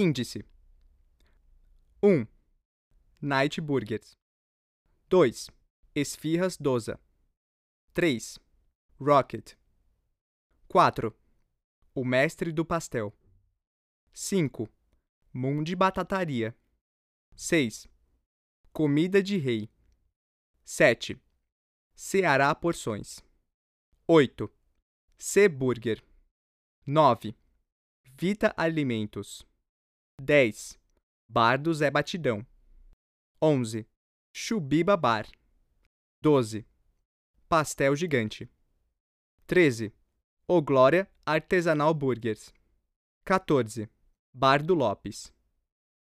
Índice 1. Night Burgers 2. Esfirras Doza 3. Rocket 4. O Mestre do Pastel 5. Mundi Batataria 6. Comida de Rei 7. Ceará Porções 8. C Burger 9. Vita Alimentos 10. Bar do Zé Batidão 11. Chubiba Bar 12. Pastel Gigante 13. O Glória Artesanal Burgers 14. Bar do Lopes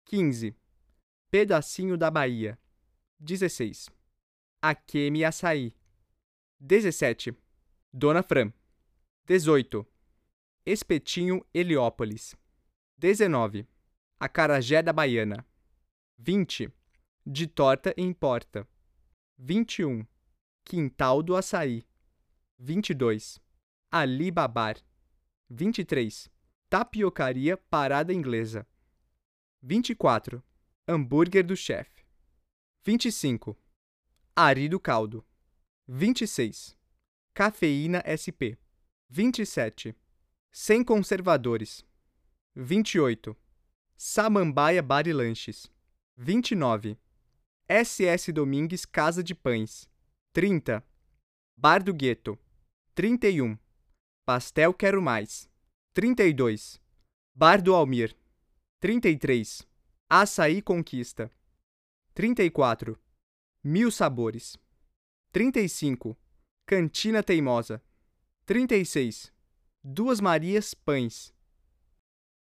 15. Pedacinho da Bahia 16. Akemi Açaí 17. Dona Fran 18. Espetinho Heliópolis 19. Acarajé da Baiana 20. De torta em porta 21. Quintal do Açaí 22. Ali Babar 23. Tapiocaria Parada Inglesa 24. Hambúrguer do chefe 25. Ari do Caldo 26. Cafeína SP 27. Sem conservadores 28. Samambaia Bar e Lanches 29. SS Domingues Casa de Pães 30. Bar do Gueto 31. Pastel Quero Mais 32. Bar do Almir 33. Açaí Conquista 34. Mil Sabores 35. Cantina Teimosa 36. Duas Marias Pães